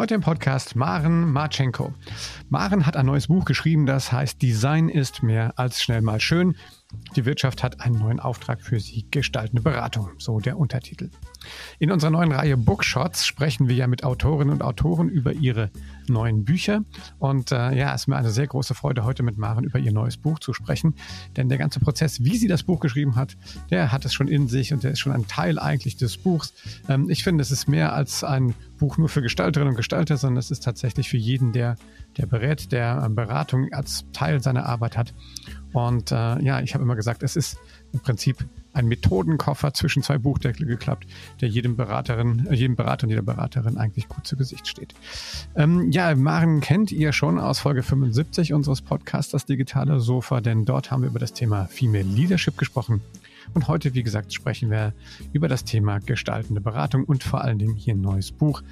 Heute im Podcast Maren Marchenko. Maren hat ein neues Buch geschrieben, das heißt Design ist mehr als schnell mal schön. Die Wirtschaft hat einen neuen Auftrag für sie, gestaltende Beratung, so der Untertitel. In unserer neuen Reihe Bookshots sprechen wir ja mit Autorinnen und Autoren über ihre neuen Bücher. Und äh, ja, es ist mir eine sehr große Freude, heute mit Maren über ihr neues Buch zu sprechen. Denn der ganze Prozess, wie sie das Buch geschrieben hat, der hat es schon in sich und der ist schon ein Teil eigentlich des Buchs. Ähm, ich finde, es ist mehr als ein Buch nur für Gestalterinnen und Gestalter, sondern es ist tatsächlich für jeden, der, der berät, der Beratung als Teil seiner Arbeit hat. Und äh, ja, ich habe immer gesagt, es ist im Prinzip ein Methodenkoffer zwischen zwei Buchdeckel geklappt, der jedem Beraterin, äh, jedem Berater und jeder Beraterin eigentlich gut zu Gesicht steht. Ähm, ja, Maren kennt ihr schon aus Folge 75 unseres Podcasts Das digitale Sofa, denn dort haben wir über das Thema Female Leadership gesprochen. Und heute, wie gesagt, sprechen wir über das Thema gestaltende Beratung und vor allen Dingen hier ein neues Buch.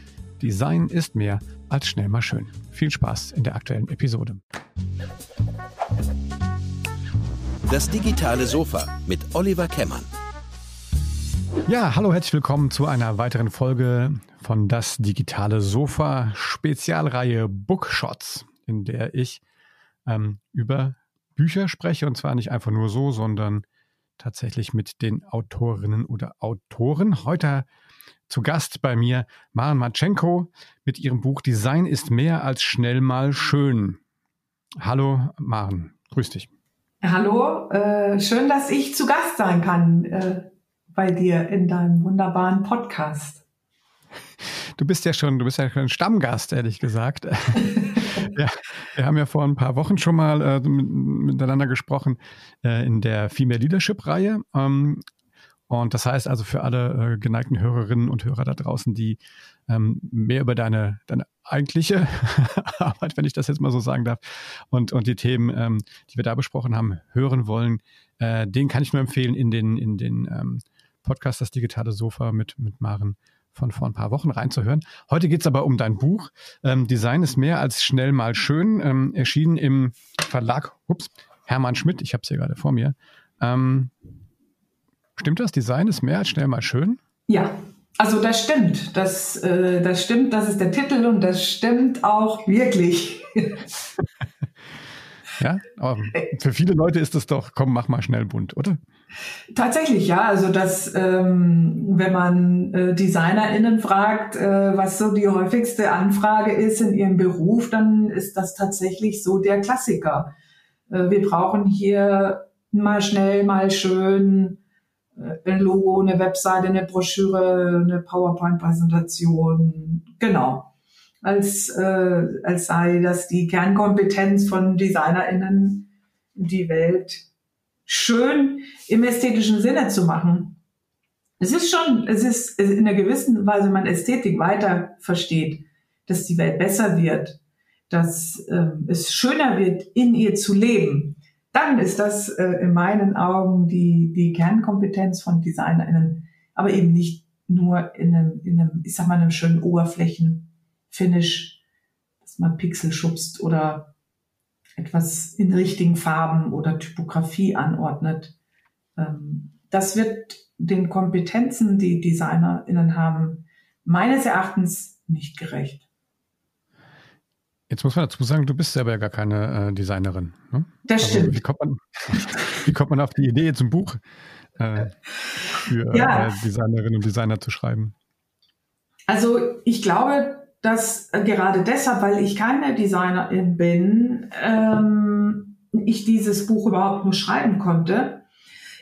Design ist mehr als schnell mal schön. Viel Spaß in der aktuellen Episode. Das digitale Sofa mit Oliver Kemmern. Ja, hallo, herzlich willkommen zu einer weiteren Folge von Das digitale Sofa Spezialreihe Bookshots, in der ich ähm, über Bücher spreche und zwar nicht einfach nur so, sondern tatsächlich mit den Autorinnen oder Autoren. Heute zu Gast bei mir Maren Matschenko mit ihrem Buch Design ist mehr als schnell mal schön. Hallo Maren, grüß dich. Hallo, äh, schön, dass ich zu Gast sein kann äh, bei dir in deinem wunderbaren Podcast. Du bist ja schon, du bist ja schon ein Stammgast, ehrlich gesagt. ja, wir haben ja vor ein paar Wochen schon mal äh, miteinander gesprochen äh, in der Female Leadership Reihe. Ähm, und das heißt also für alle äh, geneigten Hörerinnen und Hörer da draußen, die ähm, mehr über deine, deine eigentliche Arbeit, wenn ich das jetzt mal so sagen darf, und, und die Themen, ähm, die wir da besprochen haben, hören wollen, äh, den kann ich nur empfehlen in den, in den ähm, Podcast Das digitale Sofa mit, mit Maren von vor ein paar Wochen reinzuhören. Heute geht es aber um dein Buch. Ähm, Design ist mehr als schnell mal schön. Ähm, erschienen im Verlag ups, Hermann Schmidt, ich habe es hier gerade vor mir. Ähm, Stimmt das? Design ist mehr als schnell mal schön? Ja, also das stimmt. Das, äh, das stimmt, das ist der Titel und das stimmt auch wirklich. ja, aber für viele Leute ist es doch, komm, mach mal schnell bunt, oder? Tatsächlich, ja. Also dass, ähm, wenn man äh, DesignerInnen fragt, äh, was so die häufigste Anfrage ist in ihrem Beruf, dann ist das tatsächlich so der Klassiker. Äh, wir brauchen hier mal schnell, mal schön ein Logo, eine Webseite, eine Broschüre, eine PowerPoint-Präsentation. Genau. Als, äh, als sei das die Kernkompetenz von DesignerInnen, die Welt schön im ästhetischen Sinne zu machen. Es ist schon, es ist in einer gewissen Weise, man Ästhetik weiter versteht, dass die Welt besser wird, dass ähm, es schöner wird, in ihr zu leben dann ist das äh, in meinen Augen die, die Kernkompetenz von DesignerInnen, aber eben nicht nur in einem, in einem, ich sag mal, einem schönen Oberflächenfinish, dass man Pixel schubst oder etwas in richtigen Farben oder Typografie anordnet. Ähm, das wird den Kompetenzen, die DesignerInnen haben, meines Erachtens nicht gerecht. Jetzt muss man dazu sagen, du bist selber ja gar keine äh, Designerin. Ne? Das also, stimmt. Wie kommt, man, wie kommt man auf die Idee, jetzt ein Buch äh, für ja. äh, Designerinnen und Designer zu schreiben? Also ich glaube, dass äh, gerade deshalb, weil ich keine Designerin bin, ähm, ich dieses Buch überhaupt nur schreiben konnte.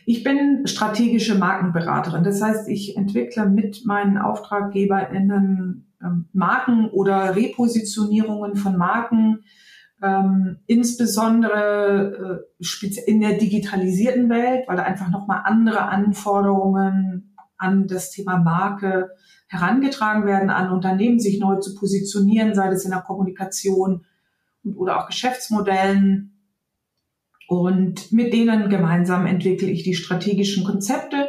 Ich bin strategische Markenberaterin. Das heißt, ich entwickle mit meinen AuftraggeberInnen Marken oder Repositionierungen von Marken, ähm, insbesondere äh, in der digitalisierten Welt, weil da einfach nochmal andere Anforderungen an das Thema Marke herangetragen werden, an Unternehmen sich neu zu positionieren, sei es in der Kommunikation und, oder auch Geschäftsmodellen. Und mit denen gemeinsam entwickle ich die strategischen Konzepte.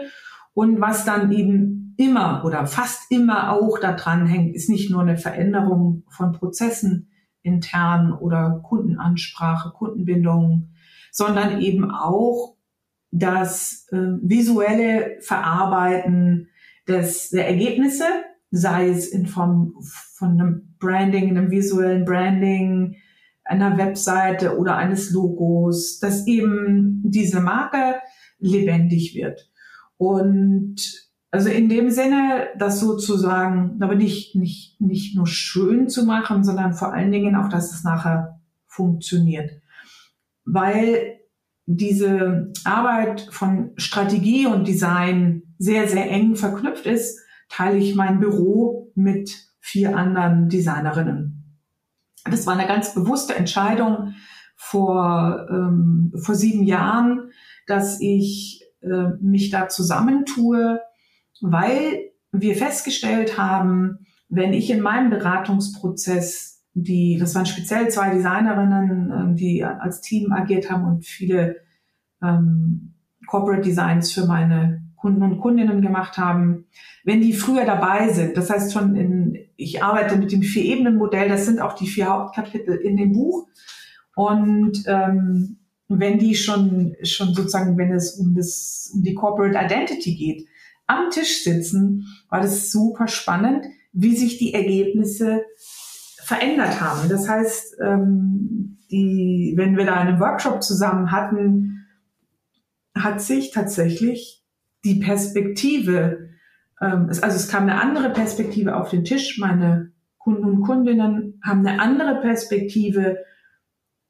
Und was dann eben immer oder fast immer auch daran hängt, ist nicht nur eine Veränderung von Prozessen intern oder Kundenansprache, Kundenbindung, sondern eben auch das äh, visuelle Verarbeiten des, der Ergebnisse sei es in Form von einem Branding, einem visuellen Branding, einer Webseite oder eines Logos, dass eben diese Marke lebendig wird. Und also in dem Sinne, das sozusagen, aber nicht, nicht, nicht nur schön zu machen, sondern vor allen Dingen auch, dass es nachher funktioniert. Weil diese Arbeit von Strategie und Design sehr, sehr eng verknüpft ist, teile ich mein Büro mit vier anderen Designerinnen. Das war eine ganz bewusste Entscheidung vor, ähm, vor sieben Jahren, dass ich äh, mich da zusammentue, weil wir festgestellt haben, wenn ich in meinem Beratungsprozess die, das waren speziell zwei Designerinnen, ähm, die als Team agiert haben und viele ähm, Corporate Designs für meine Kunden und Kundinnen gemacht haben, wenn die früher dabei sind, das heißt schon in, ich arbeite mit dem Vier-Ebenen-Modell, das sind auch die vier Hauptkapitel in dem Buch. Und ähm, wenn die schon, schon sozusagen, wenn es um das, um die Corporate Identity geht, am Tisch sitzen, war das super spannend, wie sich die Ergebnisse verändert haben. Das heißt, ähm, die, wenn wir da einen Workshop zusammen hatten, hat sich tatsächlich die Perspektive, ähm, also es kam eine andere Perspektive auf den Tisch. Meine Kunden und Kundinnen haben eine andere Perspektive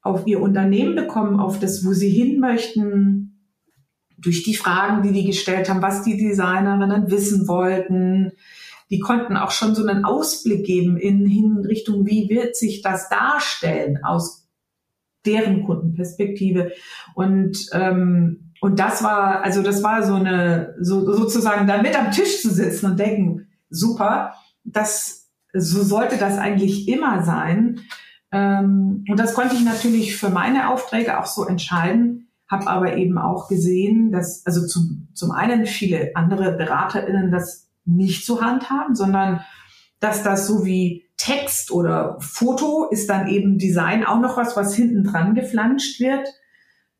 auf ihr Unternehmen bekommen, auf das, wo sie hin möchten, durch die Fragen, die die gestellt haben, was die Designerinnen wissen wollten. Die konnten auch schon so einen Ausblick geben in, in Richtung, wie wird sich das darstellen aus deren Kundenperspektive. Und ähm, und das war, also das war so eine, so, sozusagen da mit am Tisch zu sitzen und denken, super, das, so sollte das eigentlich immer sein. Ähm, und das konnte ich natürlich für meine Aufträge auch so entscheiden, habe aber eben auch gesehen, dass, also zum, zum einen viele andere BeraterInnen das nicht zur Hand haben, sondern dass das so wie Text oder Foto ist dann eben Design auch noch was, was hinten dran geflanscht wird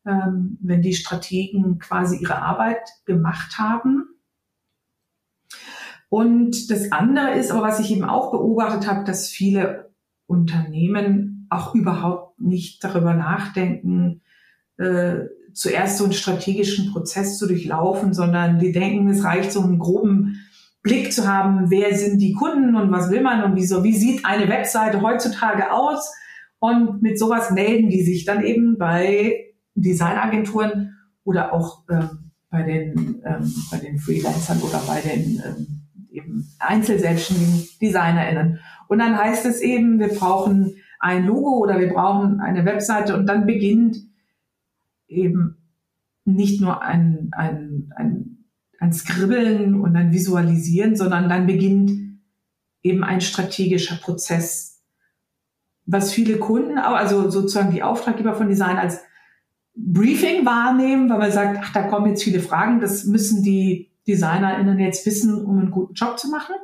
ähm, wenn die Strategen quasi ihre Arbeit gemacht haben. Und das andere ist, aber was ich eben auch beobachtet habe, dass viele Unternehmen auch überhaupt nicht darüber nachdenken, äh, zuerst so einen strategischen Prozess zu durchlaufen, sondern die denken, es reicht so einen groben Blick zu haben, wer sind die Kunden und was will man und wieso, wie sieht eine Webseite heutzutage aus? Und mit sowas melden die sich dann eben bei Designagenturen oder auch ähm, bei, den, ähm, bei den Freelancern oder bei den ähm, eben einzelselbstständigen DesignerInnen. Und dann heißt es eben, wir brauchen ein Logo oder wir brauchen eine Webseite und dann beginnt eben nicht nur ein, ein, ein, ein Skribbeln und ein Visualisieren, sondern dann beginnt eben ein strategischer Prozess, was viele Kunden, also sozusagen die Auftraggeber von Design als Briefing wahrnehmen, weil man sagt, ach, da kommen jetzt viele Fragen, das müssen die DesignerInnen jetzt wissen, um einen guten Job zu machen.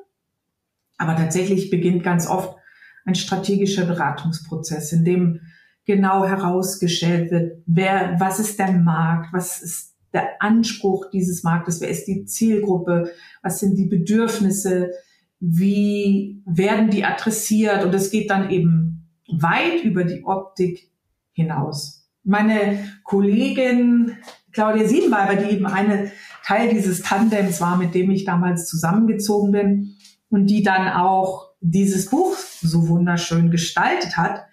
Aber tatsächlich beginnt ganz oft ein strategischer Beratungsprozess, in dem genau herausgestellt wird, wer, was ist der Markt, was ist der Anspruch dieses Marktes, wer ist die Zielgruppe, was sind die Bedürfnisse, wie werden die adressiert und es geht dann eben weit über die Optik hinaus. Meine Kollegin Claudia Siebenweiber, die eben eine Teil dieses Tandems war, mit dem ich damals zusammengezogen bin und die dann auch dieses Buch so wunderschön gestaltet hat,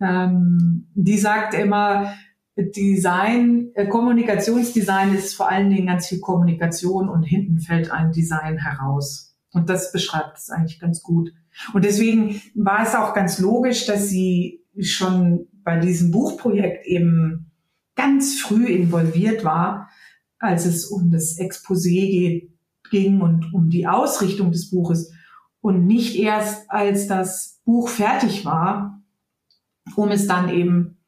ähm, die sagt immer, Design, äh, Kommunikationsdesign ist vor allen Dingen ganz viel Kommunikation und hinten fällt ein Design heraus. Und das beschreibt es eigentlich ganz gut. Und deswegen war es auch ganz logisch, dass sie schon bei diesem Buchprojekt eben ganz früh involviert war, als es um das Exposé ging und um die Ausrichtung des Buches und nicht erst als das Buch fertig war, um es dann eben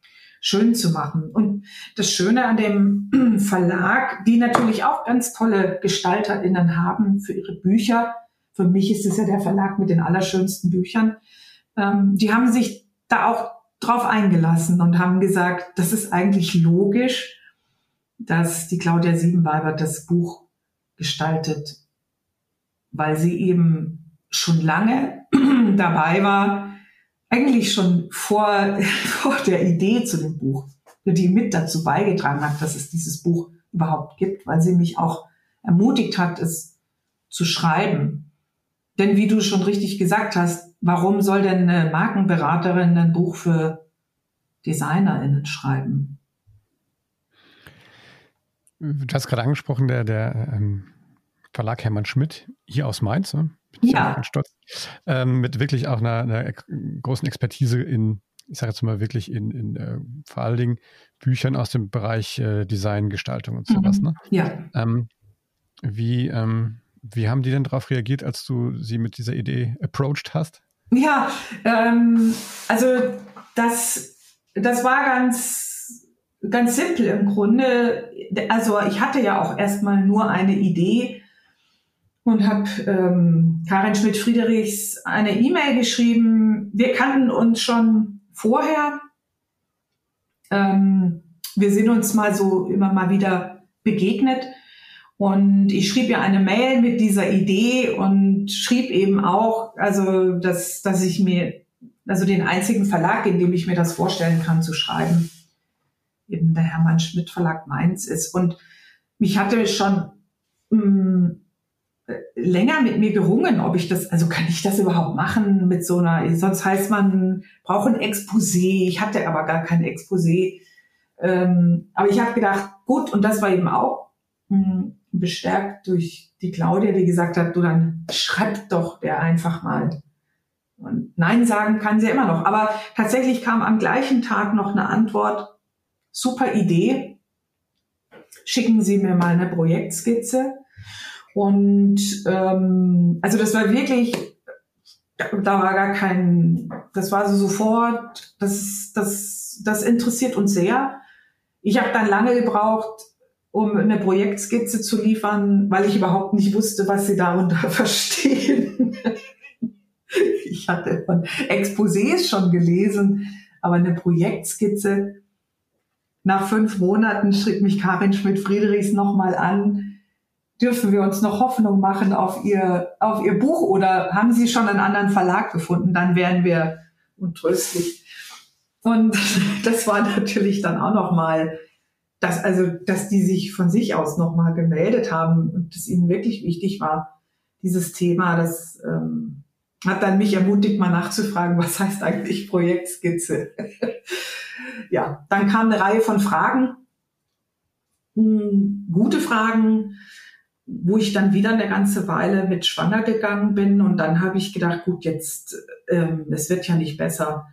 schön zu machen. Und das Schöne an dem Verlag, die natürlich auch ganz tolle GestalterInnen haben für ihre Bücher. Für mich ist es ja der Verlag mit den allerschönsten Büchern. Ähm, die haben sich da auch drauf eingelassen und haben gesagt, das ist eigentlich logisch, dass die Claudia Siebenweiber das Buch gestaltet, weil sie eben schon lange dabei war, eigentlich schon vor, vor der Idee zu dem Buch, die mit dazu beigetragen hat, dass es dieses Buch überhaupt gibt, weil sie mich auch ermutigt hat, es zu schreiben. Denn wie du schon richtig gesagt hast, warum soll denn eine Markenberaterin ein Buch für DesignerInnen schreiben? Du hast gerade angesprochen, der, der ähm, Verlag Hermann Schmidt hier aus Mainz. Ne? Bin ja. Stolz. Ähm, mit wirklich auch einer, einer, großen Expertise in, ich sage jetzt mal wirklich in, in äh, vor allen Dingen Büchern aus dem Bereich äh, Design, Gestaltung und sowas. Mhm. Ne? Ja. Ähm, wie, ähm, wie haben die denn darauf reagiert, als du sie mit dieser Idee approached hast? Ja, ähm, also das, das war ganz, ganz simpel im Grunde. Also ich hatte ja auch erstmal nur eine Idee und habe ähm, Karin Schmidt-Friedrichs eine E-Mail geschrieben. Wir kannten uns schon vorher. Ähm, wir sind uns mal so immer mal wieder begegnet. Und ich schrieb ihr eine Mail mit dieser Idee und schrieb eben auch, also, dass, dass ich mir, also den einzigen Verlag, in dem ich mir das vorstellen kann, zu schreiben, eben der Hermann Schmidt Verlag Mainz ist. Und mich hatte schon mh, mm, länger mit mir gerungen, ob ich das, also kann ich das überhaupt machen mit so einer, sonst heißt man, braucht ein Exposé. Ich hatte aber gar kein Exposé. Ähm, aber ich habe gedacht, gut, und das war eben auch mh, mm, bestärkt durch die Claudia, die gesagt hat, du dann schreib doch der einfach mal. Und Nein sagen kann sie immer noch. Aber tatsächlich kam am gleichen Tag noch eine Antwort, super Idee, schicken Sie mir mal eine Projektskizze. Und ähm, also das war wirklich, da war gar kein, das war so sofort, das, das, das interessiert uns sehr. Ich habe dann lange gebraucht, um eine Projektskizze zu liefern, weil ich überhaupt nicht wusste, was sie darunter verstehen. ich hatte von Exposés schon gelesen, aber eine Projektskizze. Nach fünf Monaten schrieb mich Karin Schmidt-Friedrichs nochmal an. Dürfen wir uns noch Hoffnung machen auf ihr, auf ihr Buch oder haben Sie schon einen anderen Verlag gefunden? Dann wären wir untröstlich. Und das war natürlich dann auch nochmal dass also, dass die sich von sich aus nochmal gemeldet haben und es ihnen wirklich wichtig war, dieses Thema, das ähm, hat dann mich ermutigt, mal nachzufragen, was heißt eigentlich Projektskizze? ja, dann kam eine Reihe von Fragen, hm, gute Fragen, wo ich dann wieder eine ganze Weile mit schwanger gegangen bin und dann habe ich gedacht, gut, jetzt, ähm, es wird ja nicht besser.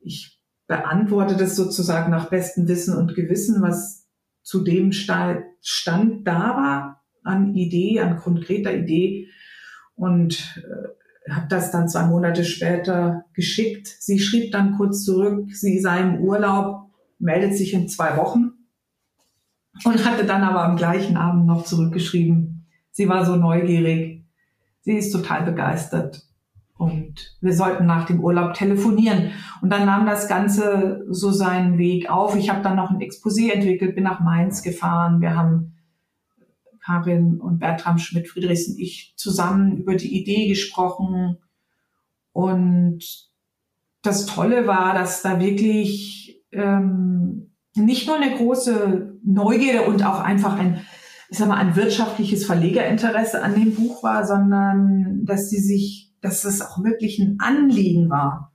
Ich beantworte das sozusagen nach bestem Wissen und Gewissen, was zu dem Stand da war an Idee, an konkreter Idee und äh, habe das dann zwei Monate später geschickt. Sie schrieb dann kurz zurück, sie sei im Urlaub, meldet sich in zwei Wochen und hatte dann aber am gleichen Abend noch zurückgeschrieben. Sie war so neugierig. Sie ist total begeistert und wir sollten nach dem Urlaub telefonieren. Und dann nahm das Ganze so seinen Weg auf. Ich habe dann noch ein Exposé entwickelt, bin nach Mainz gefahren. Wir haben Karin und Bertram Schmidt-Friedrichs und ich zusammen über die Idee gesprochen. Und das Tolle war, dass da wirklich ähm, nicht nur eine große Neugierde und auch einfach ein, ich sag mal, ein wirtschaftliches Verlegerinteresse an dem Buch war, sondern dass sie sich dass das auch wirklich ein Anliegen war.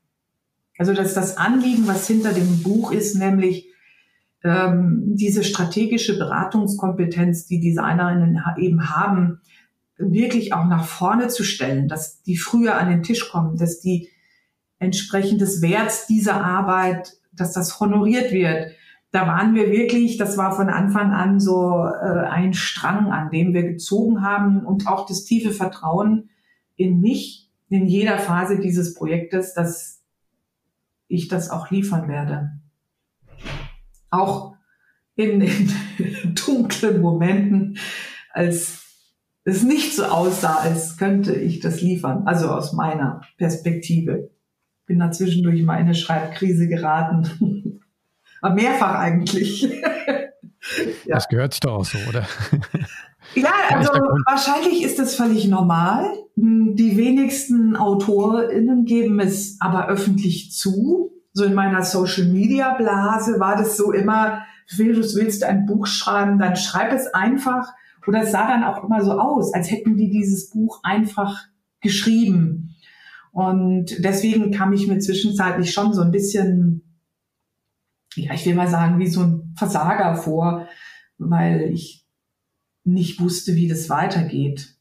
Also dass das Anliegen, was hinter dem Buch ist, nämlich ähm, diese strategische Beratungskompetenz, die Designerinnen eben haben, wirklich auch nach vorne zu stellen, dass die früher an den Tisch kommen, dass die entsprechend des Werts dieser Arbeit, dass das honoriert wird. Da waren wir wirklich, das war von Anfang an so äh, ein Strang, an dem wir gezogen haben und auch das tiefe Vertrauen in mich in jeder Phase dieses Projektes, dass ich das auch liefern werde. Auch in, in dunklen Momenten, als es nicht so aussah, als könnte ich das liefern. Also aus meiner Perspektive. Bin da zwischendurch mal in eine Schreibkrise geraten. Aber mehrfach eigentlich. ja. Das gehört doch auch so, oder? Ja, also wahrscheinlich ist das völlig normal. Die wenigsten AutorInnen geben es aber öffentlich zu. So in meiner Social Media Blase war das so immer, willst, willst du ein Buch schreiben, dann schreib es einfach. Oder es sah dann auch immer so aus, als hätten die dieses Buch einfach geschrieben. Und deswegen kam ich mir zwischenzeitlich schon so ein bisschen, ja, ich will mal sagen, wie so ein Versager vor, weil ich nicht wusste, wie das weitergeht.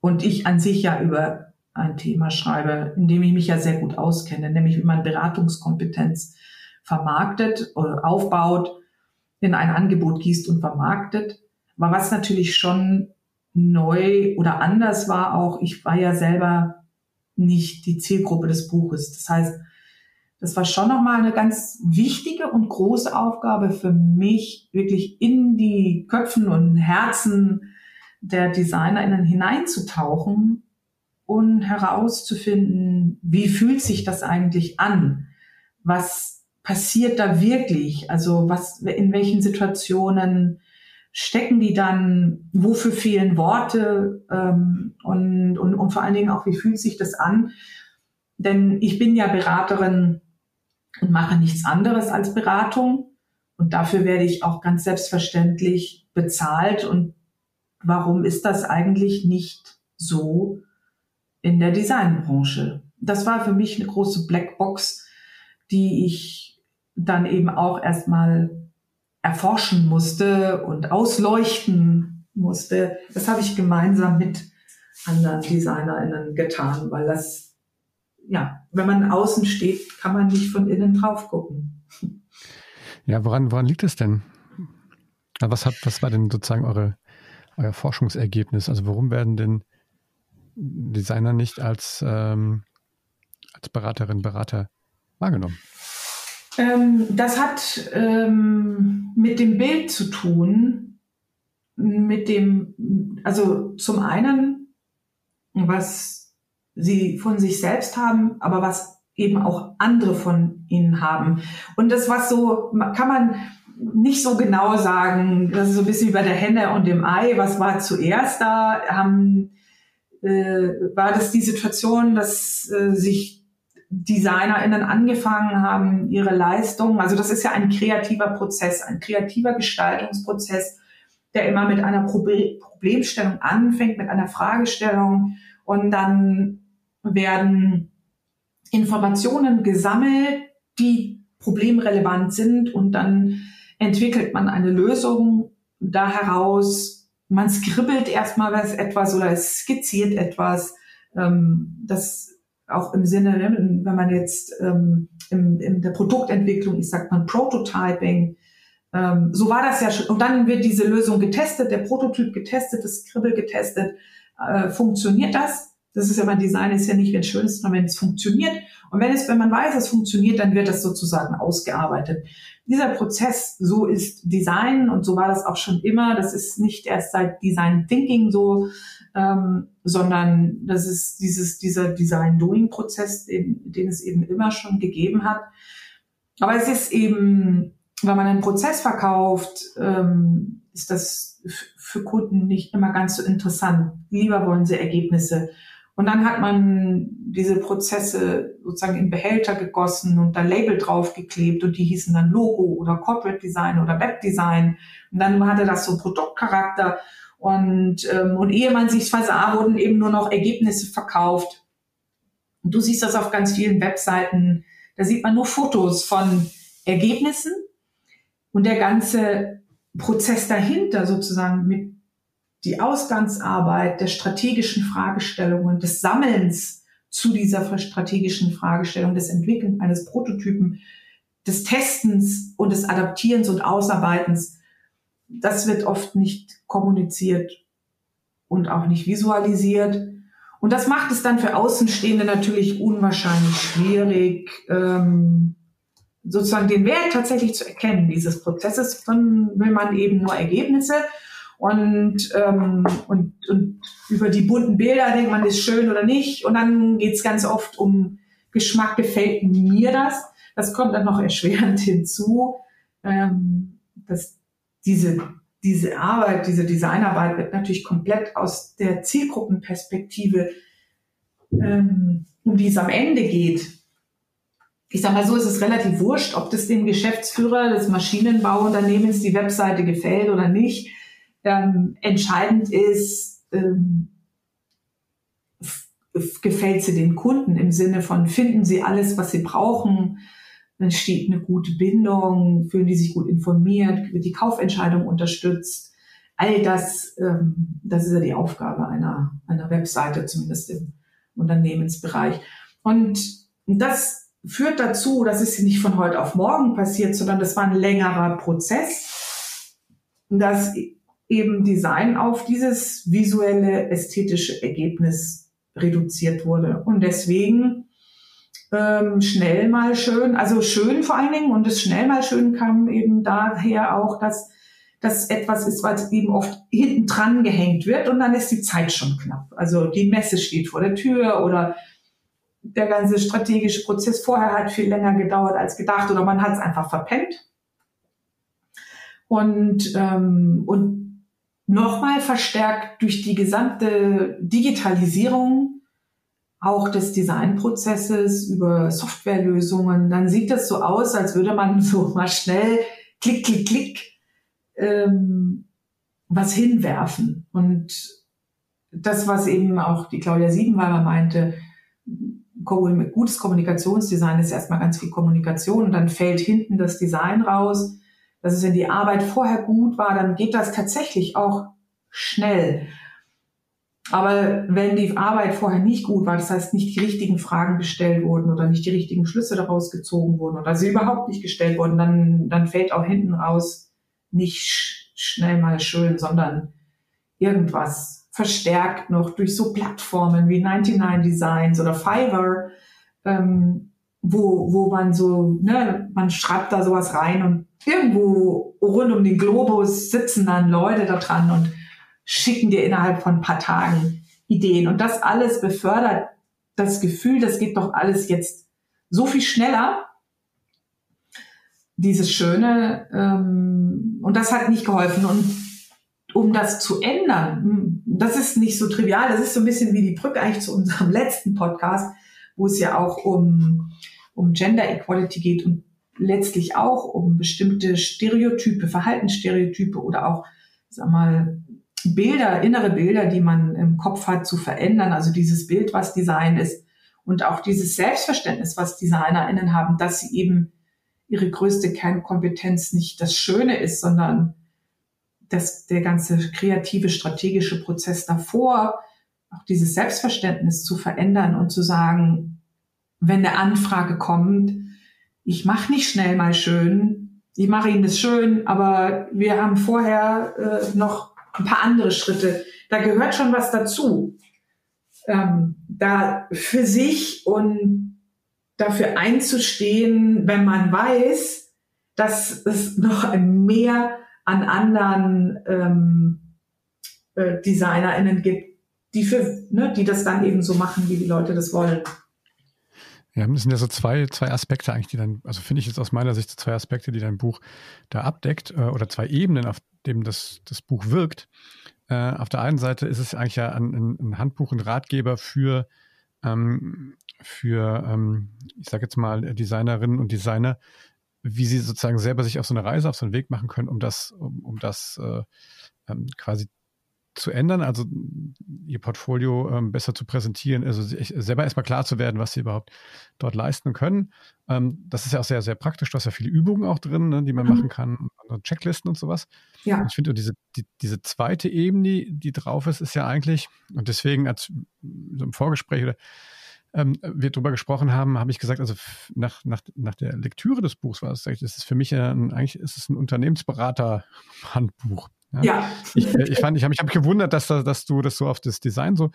Und ich an sich ja über ein Thema schreibe, in dem ich mich ja sehr gut auskenne, nämlich wie man Beratungskompetenz vermarktet oder aufbaut, in ein Angebot gießt und vermarktet. Aber was natürlich schon neu oder anders war auch, ich war ja selber nicht die Zielgruppe des Buches. Das heißt, das war schon nochmal eine ganz wichtige und große Aufgabe für mich, wirklich in die Köpfen und Herzen der DesignerInnen hineinzutauchen und herauszufinden, wie fühlt sich das eigentlich an? Was passiert da wirklich? Also was, in welchen Situationen stecken die dann? Wofür fehlen Worte? Ähm, und, und, und vor allen Dingen auch, wie fühlt sich das an? Denn ich bin ja Beraterin und mache nichts anderes als Beratung. Und dafür werde ich auch ganz selbstverständlich bezahlt. Und warum ist das eigentlich nicht so in der Designbranche? Das war für mich eine große Blackbox, die ich dann eben auch erstmal erforschen musste und ausleuchten musste. Das habe ich gemeinsam mit anderen DesignerInnen getan, weil das ja, wenn man außen steht, kann man nicht von innen drauf gucken. Ja, woran, woran liegt es denn? Was, hat, was war denn sozusagen eure, euer Forschungsergebnis? Also warum werden denn Designer nicht als, ähm, als Beraterin, Berater wahrgenommen? Ähm, das hat ähm, mit dem Bild zu tun, mit dem, also zum einen, was sie von sich selbst haben, aber was eben auch andere von ihnen haben. Und das, was so, kann man nicht so genau sagen, das ist so ein bisschen wie bei der Henne und dem Ei, was war zuerst da, haben, äh, war das die Situation, dass äh, sich DesignerInnen angefangen haben, ihre Leistung, also das ist ja ein kreativer Prozess, ein kreativer Gestaltungsprozess, der immer mit einer Problemstellung anfängt, mit einer Fragestellung und dann werden Informationen gesammelt, die problemrelevant sind und dann entwickelt man eine Lösung da heraus. Man skribbelt erstmal was etwas oder es skizziert etwas, ähm, das auch im Sinne, ne, wenn man jetzt ähm, in, in der Produktentwicklung ist, sagt man Prototyping. Ähm, so war das ja schon. Und dann wird diese Lösung getestet, der Prototyp getestet, das Skribbel getestet. Äh, funktioniert das? Das ist ja beim Design ist ja nicht, wenn es schön ist, sondern wenn es funktioniert. Und wenn es, wenn man weiß, es funktioniert, dann wird das sozusagen ausgearbeitet. Dieser Prozess, so ist Design und so war das auch schon immer. Das ist nicht erst seit Design Thinking so, ähm, sondern das ist dieses, dieser Design Doing Prozess, den, den es eben immer schon gegeben hat. Aber es ist eben, wenn man einen Prozess verkauft, ähm, ist das für Kunden nicht immer ganz so interessant. Lieber wollen sie Ergebnisse. Und dann hat man diese Prozesse sozusagen in Behälter gegossen und da Label draufgeklebt und die hießen dann Logo oder Corporate Design oder Webdesign. Und dann hatte das so Produktcharakter. Und, ähm, und ehe man sich versah, wurden eben nur noch Ergebnisse verkauft. Und du siehst das auf ganz vielen Webseiten. Da sieht man nur Fotos von Ergebnissen und der ganze Prozess dahinter sozusagen mit die Ausgangsarbeit der strategischen Fragestellungen, des Sammelns zu dieser strategischen Fragestellung, des Entwickeln eines Prototypen, des Testens und des Adaptierens und Ausarbeitens, das wird oft nicht kommuniziert und auch nicht visualisiert. Und das macht es dann für Außenstehende natürlich unwahrscheinlich schwierig, ähm, sozusagen den Wert tatsächlich zu erkennen dieses Prozesses. Dann will man eben nur Ergebnisse und, ähm, und, und über die bunten Bilder denkt man, ist schön oder nicht. Und dann geht's ganz oft um Geschmack, gefällt mir das. Das kommt dann noch erschwerend hinzu, ähm, dass diese, diese Arbeit, diese Designarbeit wird natürlich komplett aus der Zielgruppenperspektive, ähm, um die es am Ende geht. Ich sage mal so, ist es relativ wurscht, ob das dem Geschäftsführer des Maschinenbauunternehmens die Webseite gefällt oder nicht. Ähm, entscheidend ist, ähm, gefällt sie den Kunden im Sinne von, finden sie alles, was sie brauchen, entsteht eine gute Bindung, fühlen die sich gut informiert, wird die Kaufentscheidung unterstützt. All das, ähm, das ist ja die Aufgabe einer, einer Webseite, zumindest im Unternehmensbereich. Und das führt dazu, dass es nicht von heute auf morgen passiert, sondern das war ein längerer Prozess, dass eben Design auf dieses visuelle, ästhetische Ergebnis reduziert wurde. Und deswegen ähm, schnell mal schön, also schön vor allen Dingen und das schnell mal schön kam eben daher auch, dass das etwas ist, was eben oft hinten dran gehängt wird und dann ist die Zeit schon knapp. Also die Messe steht vor der Tür oder der ganze strategische Prozess vorher hat viel länger gedauert als gedacht oder man hat es einfach verpennt. Und, ähm, und nochmal verstärkt durch die gesamte Digitalisierung auch des Designprozesses über Softwarelösungen, dann sieht das so aus, als würde man so mal schnell klick, klick, klick ähm, was hinwerfen. Und das, was eben auch die Claudia Siebenweiber meinte, gutes Kommunikationsdesign ist erstmal ganz viel Kommunikation und dann fällt hinten das Design raus. Das ist, wenn die Arbeit vorher gut war, dann geht das tatsächlich auch schnell. Aber wenn die Arbeit vorher nicht gut war, das heißt nicht die richtigen Fragen gestellt wurden oder nicht die richtigen Schlüsse daraus gezogen wurden oder sie überhaupt nicht gestellt wurden, dann, dann fällt auch hinten raus nicht sch schnell mal schön, sondern irgendwas verstärkt noch durch so Plattformen wie 99 Designs oder Fiverr, ähm, wo, wo man so, ne, man schreibt da sowas rein und irgendwo rund um den Globus sitzen dann Leute da dran und schicken dir innerhalb von ein paar Tagen Ideen. Und das alles befördert das Gefühl, das geht doch alles jetzt so viel schneller. Dieses Schöne, ähm, und das hat nicht geholfen. Und um das zu ändern, hm, das ist nicht so trivial, das ist so ein bisschen wie die Brücke eigentlich zu unserem letzten Podcast, wo es ja auch um, um Gender Equality geht und letztlich auch um bestimmte Stereotype, Verhaltensstereotype oder auch, sag mal, Bilder, innere Bilder, die man im Kopf hat, zu verändern. Also dieses Bild, was Design ist und auch dieses Selbstverständnis, was DesignerInnen haben, dass sie eben ihre größte Kernkompetenz nicht das Schöne ist, sondern dass der ganze kreative, strategische Prozess davor, auch dieses Selbstverständnis zu verändern und zu sagen, wenn eine Anfrage kommt, ich mache nicht schnell mal schön, ich mache Ihnen das schön, aber wir haben vorher äh, noch ein paar andere Schritte. Da gehört schon was dazu. Ähm, da für sich und dafür einzustehen, wenn man weiß, dass es noch Mehr an anderen ähm, äh, DesignerInnen gibt, die für, ne, die das dann eben so machen, wie die Leute das wollen. Ja, das sind ja so zwei, zwei Aspekte eigentlich, die dann, also finde ich jetzt aus meiner Sicht so zwei Aspekte, die dein Buch da abdeckt, äh, oder zwei Ebenen, auf dem das, das Buch wirkt. Äh, auf der einen Seite ist es eigentlich ja ein, ein Handbuch, ein Ratgeber für, ähm, für ähm, ich sage jetzt mal, Designerinnen und Designer, wie sie sozusagen selber sich auf so eine Reise, auf so einen Weg machen können, um das, um, um das äh, ähm, quasi zu ändern, also ihr Portfolio ähm, besser zu präsentieren, also sich selber erstmal klar zu werden, was sie überhaupt dort leisten können. Ähm, das ist ja auch sehr, sehr praktisch. Du hast ja viele Übungen auch drin, ne, die man mhm. machen kann, Checklisten und sowas. Ja. Und ich finde, diese, die, diese zweite Ebene, die drauf ist, ist ja eigentlich, und deswegen als so im Vorgespräch oder ähm, wir darüber gesprochen haben, habe ich gesagt, also nach, nach, nach der Lektüre des Buchs war es, ist es für mich ein, eigentlich ist es ein Unternehmensberater-Handbuch. Ja. ja. Ich, äh, ich, fand, ich habe mich hab gewundert, dass, dass du das so auf das Design so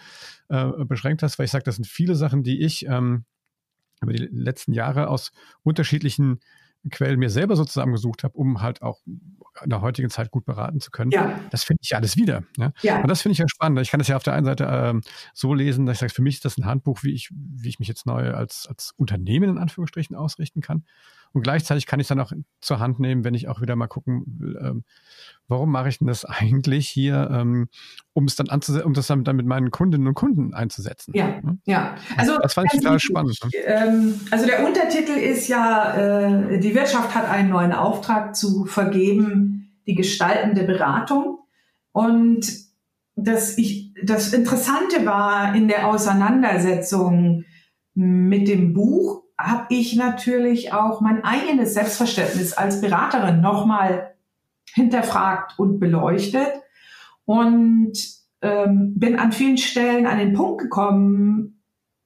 äh, beschränkt hast, weil ich sage, das sind viele Sachen, die ich ähm, über die letzten Jahre aus unterschiedlichen Quellen mir selber so zusammengesucht habe, um halt auch in der heutigen Zeit gut beraten zu können. Ja. Das finde ich alles wieder. Ja? ja. Und das finde ich ja spannend. Ich kann das ja auf der einen Seite ähm, so lesen, dass ich sage, für mich ist das ein Handbuch, wie ich, wie ich mich jetzt neu als, als Unternehmen in Anführungsstrichen ausrichten kann. Und gleichzeitig kann ich dann auch zur Hand nehmen, wenn ich auch wieder mal gucken will, ähm, warum mache ich denn das eigentlich hier, ähm, um es dann anzusetzen, um das dann, dann mit meinen Kundinnen und Kunden einzusetzen. Ja, ne? ja. Also das fand ich total spannend. Ne? Ähm, also der Untertitel ist ja, äh, die Wirtschaft hat einen neuen Auftrag zu vergeben, die gestaltende Beratung. Und das, ich, das Interessante war in der Auseinandersetzung mit dem Buch, habe ich natürlich auch mein eigenes Selbstverständnis als Beraterin nochmal hinterfragt und beleuchtet und ähm, bin an vielen Stellen an den Punkt gekommen,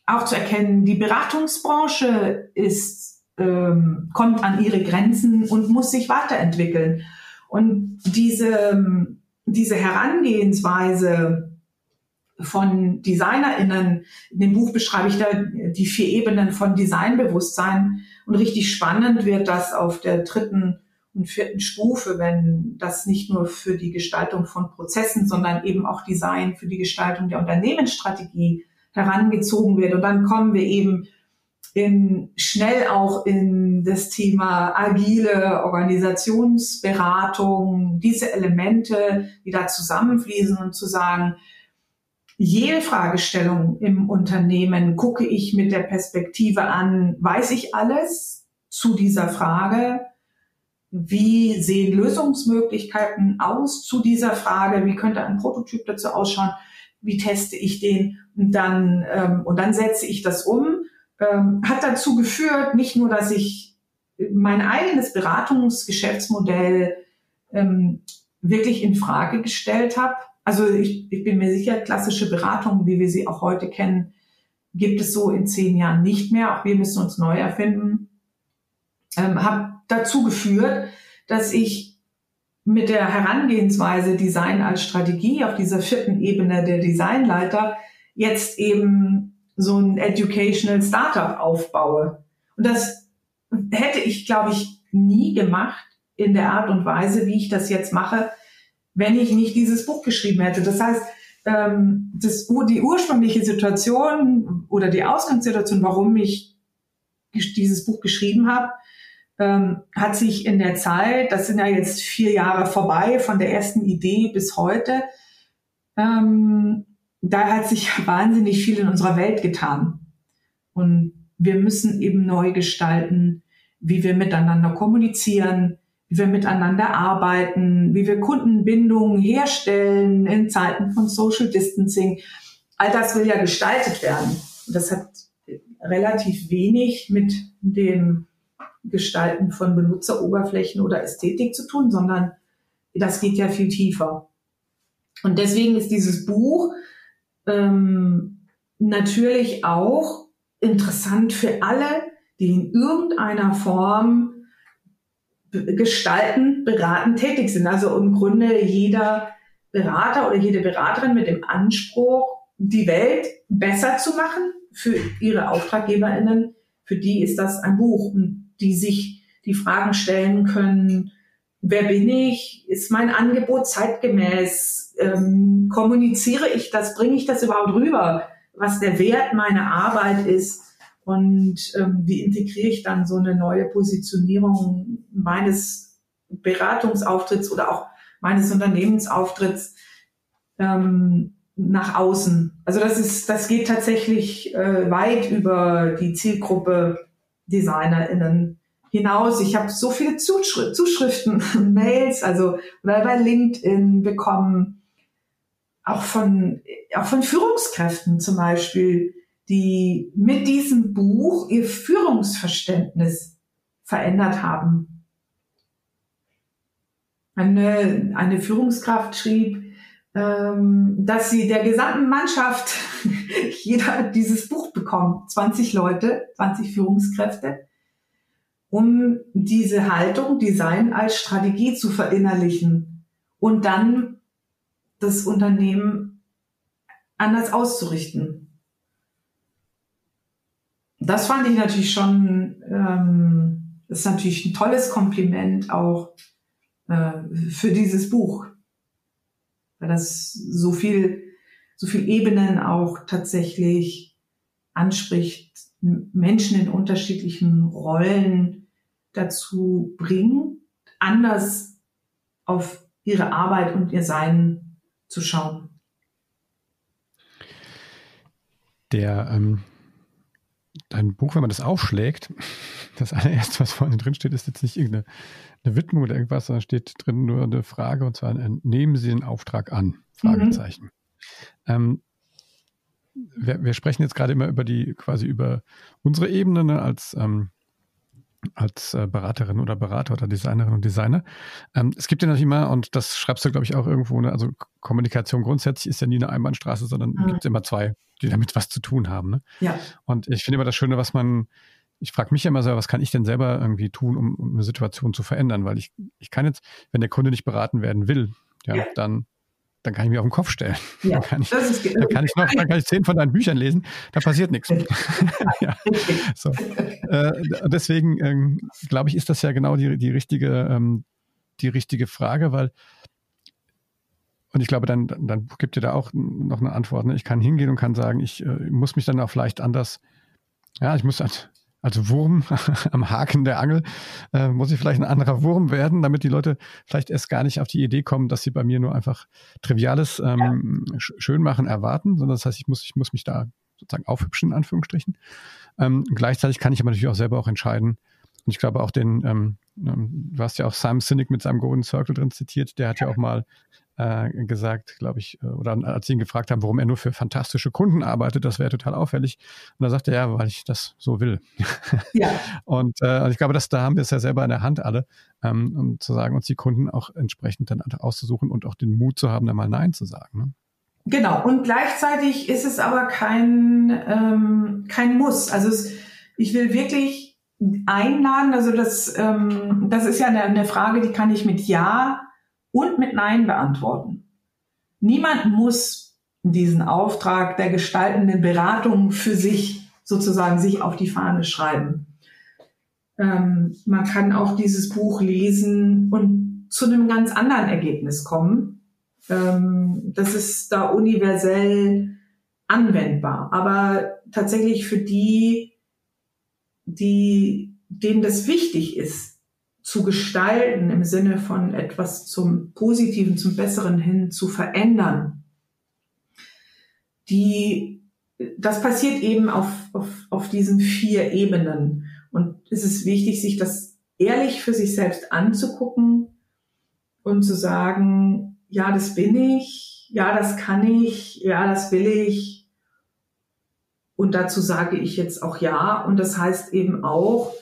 auch zu erkennen, die Beratungsbranche ist, ähm, kommt an ihre Grenzen und muss sich weiterentwickeln. Und diese, diese Herangehensweise von DesignerInnen, in dem Buch beschreibe ich da die vier Ebenen von Designbewusstsein. Und richtig spannend wird das auf der dritten und vierten Stufe, wenn das nicht nur für die Gestaltung von Prozessen, sondern eben auch Design für die Gestaltung der Unternehmensstrategie herangezogen wird. Und dann kommen wir eben in, schnell auch in das Thema agile Organisationsberatung, diese Elemente, die da zusammenfließen und zu sagen, jede Fragestellung im Unternehmen gucke ich mit der Perspektive an, weiß ich alles zu dieser Frage? Wie sehen Lösungsmöglichkeiten aus zu dieser Frage? Wie könnte ein Prototyp dazu ausschauen? Wie teste ich den? Und dann, ähm, und dann setze ich das um ähm, hat dazu geführt, nicht nur, dass ich mein eigenes Beratungsgeschäftsmodell ähm, wirklich in Frage gestellt habe. Also ich, ich bin mir sicher, klassische Beratung, wie wir sie auch heute kennen, gibt es so in zehn Jahren nicht mehr. Auch wir müssen uns neu erfinden. Ähm, habe dazu geführt, dass ich mit der Herangehensweise Design als Strategie auf dieser vierten Ebene der Designleiter jetzt eben so ein Educational Startup aufbaue. Und das hätte ich, glaube ich, nie gemacht in der Art und Weise, wie ich das jetzt mache, wenn ich nicht dieses Buch geschrieben hätte. Das heißt, ähm, das, die ursprüngliche Situation oder die Ausgangssituation, warum ich dieses Buch geschrieben habe, ähm, hat sich in der Zeit, das sind ja jetzt vier Jahre vorbei, von der ersten Idee bis heute, ähm, da hat sich wahnsinnig viel in unserer Welt getan. Und wir müssen eben neu gestalten, wie wir miteinander kommunizieren, wie wir miteinander arbeiten, wie wir Kundenbindungen herstellen in Zeiten von Social Distancing. All das will ja gestaltet werden. Das hat relativ wenig mit dem Gestalten von Benutzeroberflächen oder Ästhetik zu tun, sondern das geht ja viel tiefer. Und deswegen ist dieses Buch ähm, natürlich auch interessant für alle, die in irgendeiner Form gestalten, beraten, tätig sind. Also im Grunde jeder Berater oder jede Beraterin mit dem Anspruch, die Welt besser zu machen für ihre AuftraggeberInnen, für die ist das ein Buch die sich die Fragen stellen können, wer bin ich? Ist mein Angebot zeitgemäß? Ähm, kommuniziere ich das? Bringe ich das überhaupt rüber? Was der Wert meiner Arbeit ist? Und ähm, wie integriere ich dann so eine neue Positionierung meines Beratungsauftritts oder auch meines Unternehmensauftritts ähm, nach außen? Also das ist, das geht tatsächlich äh, weit über die Zielgruppe DesignerInnen hinaus. Ich habe so viele Zuschri Zuschriften, Mails, also bei LinkedIn bekommen, auch von, auch von Führungskräften zum Beispiel, die mit diesem Buch ihr Führungsverständnis verändert haben. Eine, eine Führungskraft schrieb, ähm, dass sie der gesamten Mannschaft, jeder dieses Buch bekommt, 20 Leute, 20 Führungskräfte, um diese Haltung, Design als Strategie zu verinnerlichen und dann das Unternehmen anders auszurichten. Das fand ich natürlich schon, ähm, das ist natürlich ein tolles Kompliment auch äh, für dieses Buch, weil das so viel, so viel Ebenen auch tatsächlich anspricht, Menschen in unterschiedlichen Rollen dazu bringen, anders auf ihre Arbeit und ihr Sein zu schauen. Der, ähm, dein Buch, wenn man das aufschlägt, das allererste, was vorne drin steht, ist jetzt nicht irgendeine eine Widmung oder irgendwas, sondern steht drin nur eine Frage und zwar nehmen Sie den Auftrag an? Fragezeichen. Mhm. Ähm, wir, wir, sprechen jetzt gerade immer über die, quasi über unsere Ebene ne, als, ähm, als äh, Beraterin oder Berater oder Designerin und Designer. Ähm, es gibt ja natürlich immer, und das schreibst du, glaube ich, auch irgendwo, ne, also Kommunikation grundsätzlich ist ja nie eine Einbahnstraße, sondern mhm. gibt immer zwei, die damit was zu tun haben. Ne? Ja. Und ich finde immer das Schöne, was man, ich frage mich ja immer so, was kann ich denn selber irgendwie tun, um, um, eine Situation zu verändern? Weil ich, ich kann jetzt, wenn der Kunde nicht beraten werden will, ja, ja. dann dann kann ich mir auf den Kopf stellen. Ja, dann kann ich, ist, dann kann ich noch, dann kann ich zehn von deinen Büchern lesen, da passiert nichts. ja. so. äh, deswegen ähm, glaube ich, ist das ja genau die, die richtige, ähm, die richtige Frage, weil und ich glaube, dann, dann gibt ihr da auch noch eine Antwort. Ne? Ich kann hingehen und kann sagen, ich äh, muss mich dann auch vielleicht anders, ja, ich muss halt als Wurm am Haken der Angel, äh, muss ich vielleicht ein anderer Wurm werden, damit die Leute vielleicht erst gar nicht auf die Idee kommen, dass sie bei mir nur einfach Triviales ähm, ja. schön machen erwarten, sondern das heißt, ich muss, ich muss mich da sozusagen aufhübschen, in Anführungsstrichen. Ähm, gleichzeitig kann ich aber natürlich auch selber auch entscheiden. Und ich glaube auch den, ähm, ähm du hast ja auch Simon Sinek mit seinem Golden Circle drin zitiert, der hat ja, ja auch mal äh, gesagt, glaube ich, äh, oder als sie ihn gefragt haben, warum er nur für fantastische Kunden arbeitet, das wäre total auffällig. Und da sagte er, ja, weil ich das so will. Ja. und äh, ich glaube, dass da haben wir es ja selber in der Hand alle, ähm, um zu sagen, uns die Kunden auch entsprechend dann auszusuchen und auch den Mut zu haben, da mal Nein zu sagen. Ne? Genau. Und gleichzeitig ist es aber kein, ähm, kein Muss. Also es, ich will wirklich einladen, also das, ähm, das ist ja eine, eine Frage, die kann ich mit Ja und mit Nein beantworten. Niemand muss diesen Auftrag der gestaltenden Beratung für sich sozusagen sich auf die Fahne schreiben. Ähm, man kann auch dieses Buch lesen und zu einem ganz anderen Ergebnis kommen. Ähm, das ist da universell anwendbar. Aber tatsächlich für die, die, denen das wichtig ist, zu gestalten im Sinne von etwas zum Positiven, zum Besseren hin zu verändern. Die, das passiert eben auf, auf, auf diesen vier Ebenen. Und es ist wichtig, sich das ehrlich für sich selbst anzugucken und zu sagen, ja, das bin ich, ja, das kann ich, ja, das will ich. Und dazu sage ich jetzt auch ja. Und das heißt eben auch,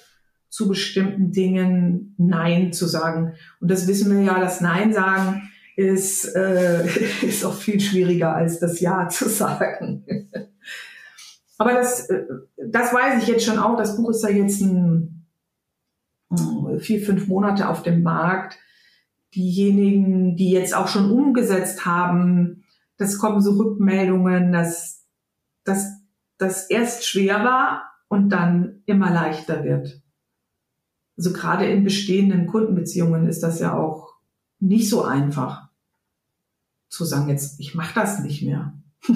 zu bestimmten Dingen Nein zu sagen. Und das wissen wir ja, das Nein sagen ist, äh, ist auch viel schwieriger als das Ja zu sagen. Aber das, äh, das weiß ich jetzt schon auch. Das Buch ist ja jetzt ein, vier, fünf Monate auf dem Markt. Diejenigen, die jetzt auch schon umgesetzt haben, das kommen so Rückmeldungen, dass, dass das erst schwer war und dann immer leichter wird. Also gerade in bestehenden Kundenbeziehungen ist das ja auch nicht so einfach zu sagen, jetzt ich mache das nicht mehr.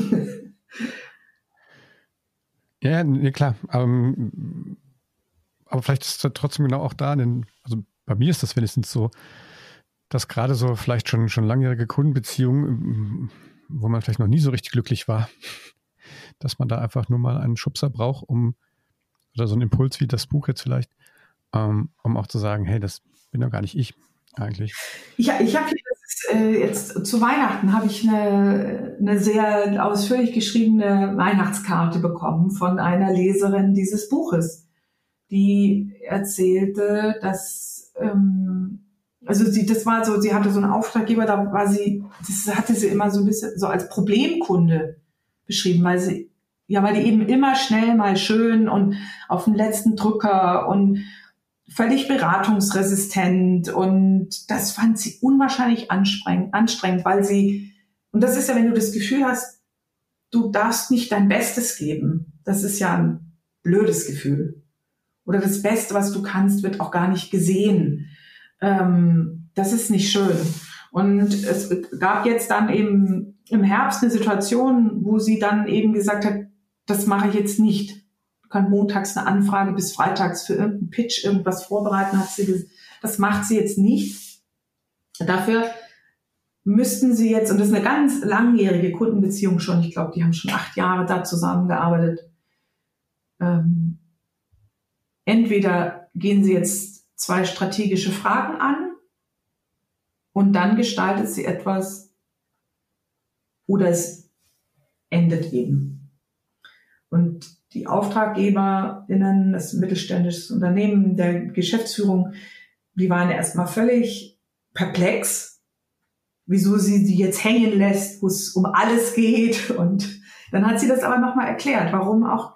ja, nee, klar. Ähm, aber vielleicht ist es trotzdem genau auch da, denn, also bei mir ist das wenigstens so, dass gerade so vielleicht schon, schon langjährige Kundenbeziehungen, wo man vielleicht noch nie so richtig glücklich war, dass man da einfach nur mal einen Schubser braucht, um, oder so einen Impuls wie das Buch jetzt vielleicht, ähm, um auch zu sagen, hey, das bin doch gar nicht ich eigentlich. Ja, ich habe äh, jetzt zu Weihnachten habe ich eine, eine sehr ausführlich geschriebene Weihnachtskarte bekommen von einer Leserin dieses Buches, die erzählte, dass ähm, also sie, das war so, sie hatte so einen Auftraggeber, da war sie, das hatte sie immer so ein bisschen so als Problemkunde beschrieben, weil sie, ja, weil die eben immer schnell mal schön und auf den letzten Drücker und völlig beratungsresistent und das fand sie unwahrscheinlich anstrengend, weil sie, und das ist ja, wenn du das Gefühl hast, du darfst nicht dein Bestes geben, das ist ja ein blödes Gefühl. Oder das Beste, was du kannst, wird auch gar nicht gesehen. Ähm, das ist nicht schön. Und es gab jetzt dann eben im Herbst eine Situation, wo sie dann eben gesagt hat, das mache ich jetzt nicht kann montags eine Anfrage bis freitags für irgendeinen Pitch irgendwas vorbereiten, hat sie, das macht sie jetzt nicht. Dafür müssten sie jetzt, und das ist eine ganz langjährige Kundenbeziehung schon, ich glaube, die haben schon acht Jahre da zusammengearbeitet, ähm, entweder gehen sie jetzt zwei strategische Fragen an und dann gestaltet sie etwas oder es endet eben. Und die AuftraggeberInnen, das mittelständische Unternehmen, der Geschäftsführung, die waren erstmal völlig perplex, wieso sie die jetzt hängen lässt, wo es um alles geht. Und dann hat sie das aber nochmal erklärt, warum auch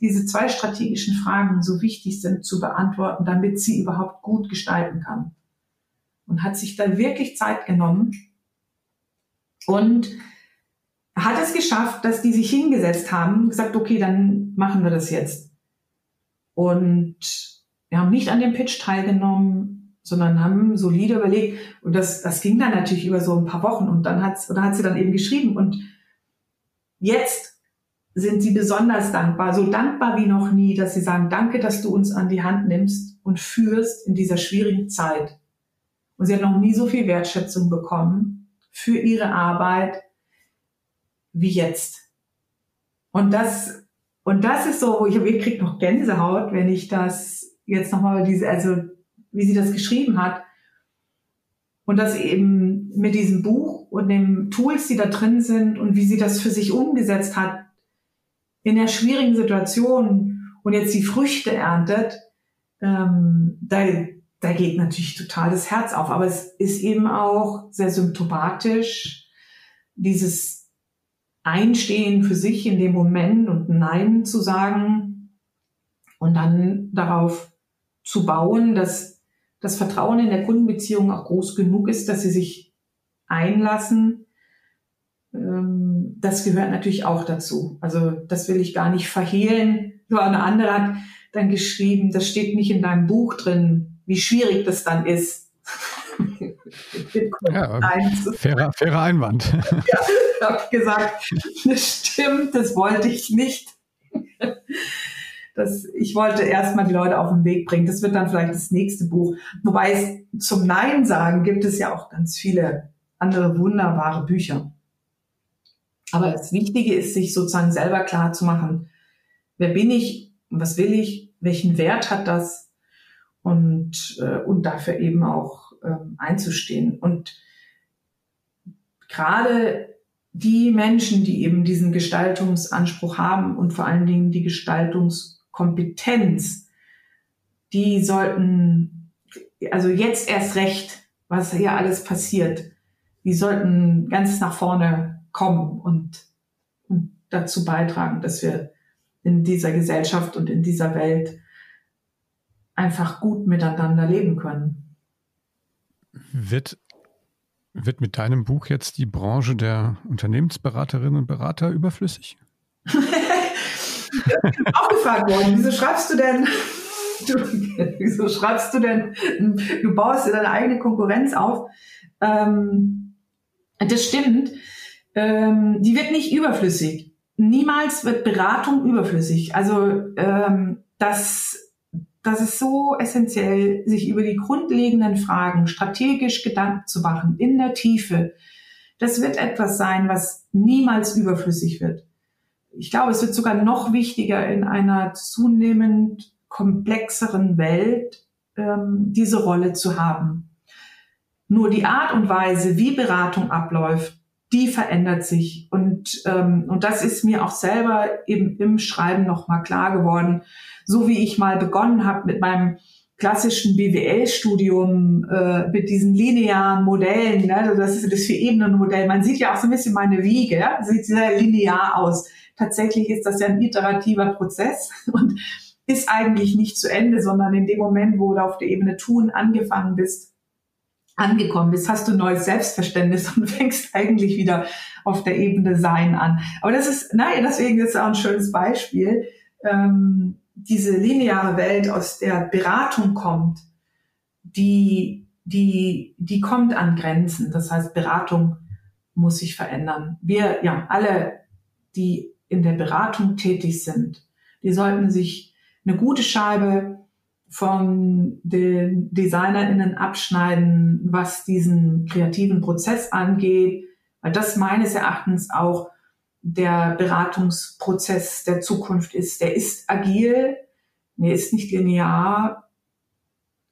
diese zwei strategischen Fragen so wichtig sind zu beantworten, damit sie überhaupt gut gestalten kann. Und hat sich dann wirklich Zeit genommen und hat es geschafft, dass die sich hingesetzt haben, gesagt, okay, dann machen wir das jetzt. Und wir haben nicht an dem Pitch teilgenommen, sondern haben solide überlegt. Und das, das ging dann natürlich über so ein paar Wochen. Und dann hat, oder hat sie dann eben geschrieben. Und jetzt sind sie besonders dankbar, so dankbar wie noch nie, dass sie sagen, danke, dass du uns an die Hand nimmst und führst in dieser schwierigen Zeit. Und sie hat noch nie so viel Wertschätzung bekommen für ihre Arbeit, wie jetzt. Und das, und das ist so, ich, ich krieg noch Gänsehaut, wenn ich das jetzt nochmal diese, also wie sie das geschrieben hat. Und das eben mit diesem Buch und den Tools, die da drin sind und wie sie das für sich umgesetzt hat in der schwierigen Situation und jetzt die Früchte erntet, ähm, da, da geht natürlich total das Herz auf. Aber es ist eben auch sehr symptomatisch, dieses einstehen für sich in dem Moment und Nein zu sagen und dann darauf zu bauen, dass das Vertrauen in der Kundenbeziehung auch groß genug ist, dass sie sich einlassen. Ähm, das gehört natürlich auch dazu. Also das will ich gar nicht verhehlen. So eine andere hat dann geschrieben, das steht nicht in deinem Buch drin, wie schwierig das dann ist. Ja, fairer, fairer Einwand. ja, habe ich gesagt, das stimmt, das wollte ich nicht. Das, ich wollte erstmal die Leute auf den Weg bringen. Das wird dann vielleicht das nächste Buch. Wobei es zum Nein sagen gibt es ja auch ganz viele andere wunderbare Bücher. Aber das Wichtige ist, sich sozusagen selber klar zu machen, wer bin ich, was will ich, welchen Wert hat das und, äh, und dafür eben auch ähm, einzustehen. Und gerade die Menschen, die eben diesen Gestaltungsanspruch haben und vor allen Dingen die Gestaltungskompetenz, die sollten, also jetzt erst recht, was hier alles passiert, die sollten ganz nach vorne kommen und, und dazu beitragen, dass wir in dieser Gesellschaft und in dieser Welt einfach gut miteinander leben können. Wird wird mit deinem Buch jetzt die Branche der Unternehmensberaterinnen und Berater überflüssig? Auch gefragt worden, wieso schreibst du denn, du, wieso schreibst du denn, du baust dir deine eigene Konkurrenz auf. Ähm, das stimmt. Ähm, die wird nicht überflüssig. Niemals wird Beratung überflüssig. Also ähm, das das ist so essentiell, sich über die grundlegenden Fragen strategisch Gedanken zu machen, in der Tiefe. Das wird etwas sein, was niemals überflüssig wird. Ich glaube, es wird sogar noch wichtiger in einer zunehmend komplexeren Welt, ähm, diese Rolle zu haben. Nur die Art und Weise, wie Beratung abläuft, die verändert sich. Und, ähm, und das ist mir auch selber eben im Schreiben nochmal klar geworden so wie ich mal begonnen habe mit meinem klassischen BWL-Studium äh, mit diesen linearen Modellen, ne? also das ist das Vier-Ebenen-Modell. Man sieht ja auch so ein bisschen meine Wiege, ja? sieht sehr linear aus. Tatsächlich ist das ja ein iterativer Prozess und ist eigentlich nicht zu Ende, sondern in dem Moment, wo du auf der Ebene tun angefangen bist, angekommen bist, hast du ein neues Selbstverständnis und fängst eigentlich wieder auf der Ebene Sein an. Aber das ist, naja, deswegen ist es auch ein schönes Beispiel. Ähm, diese lineare Welt aus der Beratung kommt, die, die, die kommt an Grenzen. Das heißt, Beratung muss sich verändern. Wir, ja, alle, die in der Beratung tätig sind, Die sollten sich eine gute Scheibe von den DesignerInnen abschneiden, was diesen kreativen Prozess angeht, weil das meines Erachtens auch der Beratungsprozess der Zukunft ist. Der ist agil, der ist nicht linear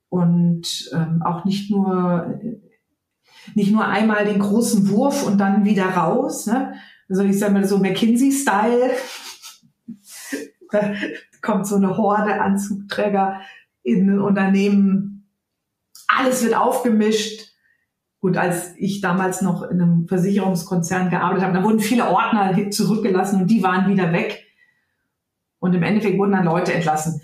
und ähm, auch nicht nur nicht nur einmal den großen Wurf und dann wieder raus. Ne? Also ich sage mal so McKinsey-Style. da kommt so eine Horde Anzugträger in ein Unternehmen. Alles wird aufgemischt. Gut, als ich damals noch in einem Versicherungskonzern gearbeitet habe, da wurden viele Ordner zurückgelassen und die waren wieder weg. Und im Endeffekt wurden dann Leute entlassen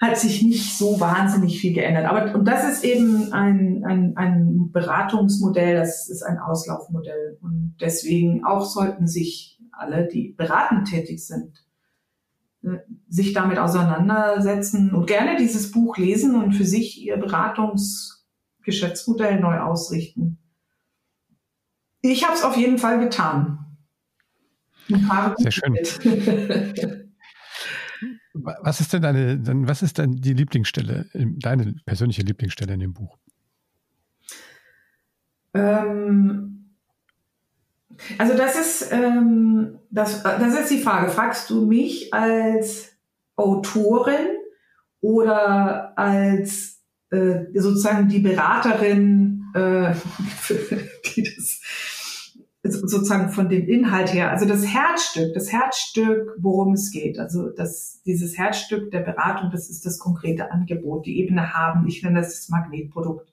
hat sich nicht so wahnsinnig viel geändert. Aber und das ist eben ein, ein, ein Beratungsmodell, das ist ein Auslaufmodell. Und deswegen auch sollten sich alle, die beratend tätig sind, sich damit auseinandersetzen und gerne dieses Buch lesen und für sich ihr Beratungsgeschäftsmodell neu ausrichten. Ich habe es auf jeden Fall getan. Sehr schön. Was ist denn deine, was ist denn die Lieblingsstelle, deine persönliche Lieblingsstelle in dem Buch? Ähm, also das ist, ähm, das, das ist die Frage. Fragst du mich als Autorin oder als äh, sozusagen die Beraterin, äh, die das sozusagen von dem Inhalt her, also das Herzstück, das Herzstück, worum es geht, also das, dieses Herzstück der Beratung, das ist das konkrete Angebot, die Ebene haben, ich nenne das das Magnetprodukt,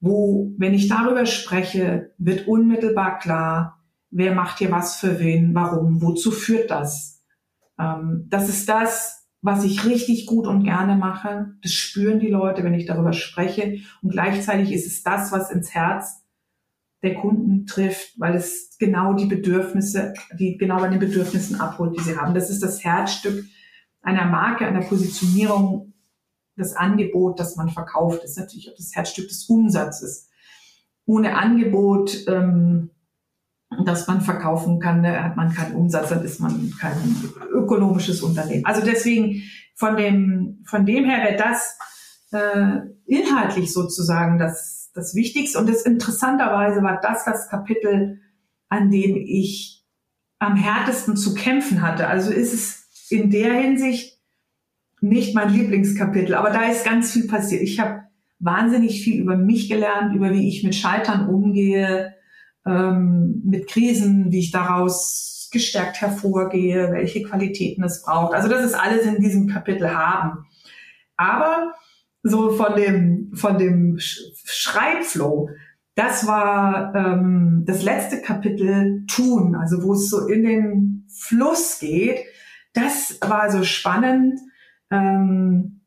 wo, wenn ich darüber spreche, wird unmittelbar klar, wer macht hier was für wen, warum, wozu führt das. Ähm, das ist das, was ich richtig gut und gerne mache. Das spüren die Leute, wenn ich darüber spreche. Und gleichzeitig ist es das, was ins Herz der Kunden trifft, weil es genau die Bedürfnisse, die genau bei den Bedürfnissen abholt, die sie haben. Das ist das Herzstück einer Marke, einer Positionierung, das Angebot, das man verkauft, ist natürlich auch das Herzstück des Umsatzes. Ohne Angebot, ähm, das man verkaufen kann, da hat man keinen Umsatz, dann ist man kein ökonomisches Unternehmen. Also deswegen von dem, von dem her wäre das äh, inhaltlich sozusagen das das Wichtigste. Und das interessanterweise war das das Kapitel, an dem ich am härtesten zu kämpfen hatte. Also ist es in der Hinsicht nicht mein Lieblingskapitel, aber da ist ganz viel passiert. Ich habe wahnsinnig viel über mich gelernt, über wie ich mit Scheitern umgehe, ähm, mit Krisen, wie ich daraus gestärkt hervorgehe, welche Qualitäten es braucht. Also das ist alles in diesem Kapitel haben. Aber so von dem, von dem Schreibflow, das war ähm, das letzte Kapitel Tun, also wo es so in den Fluss geht. Das war so spannend, ähm,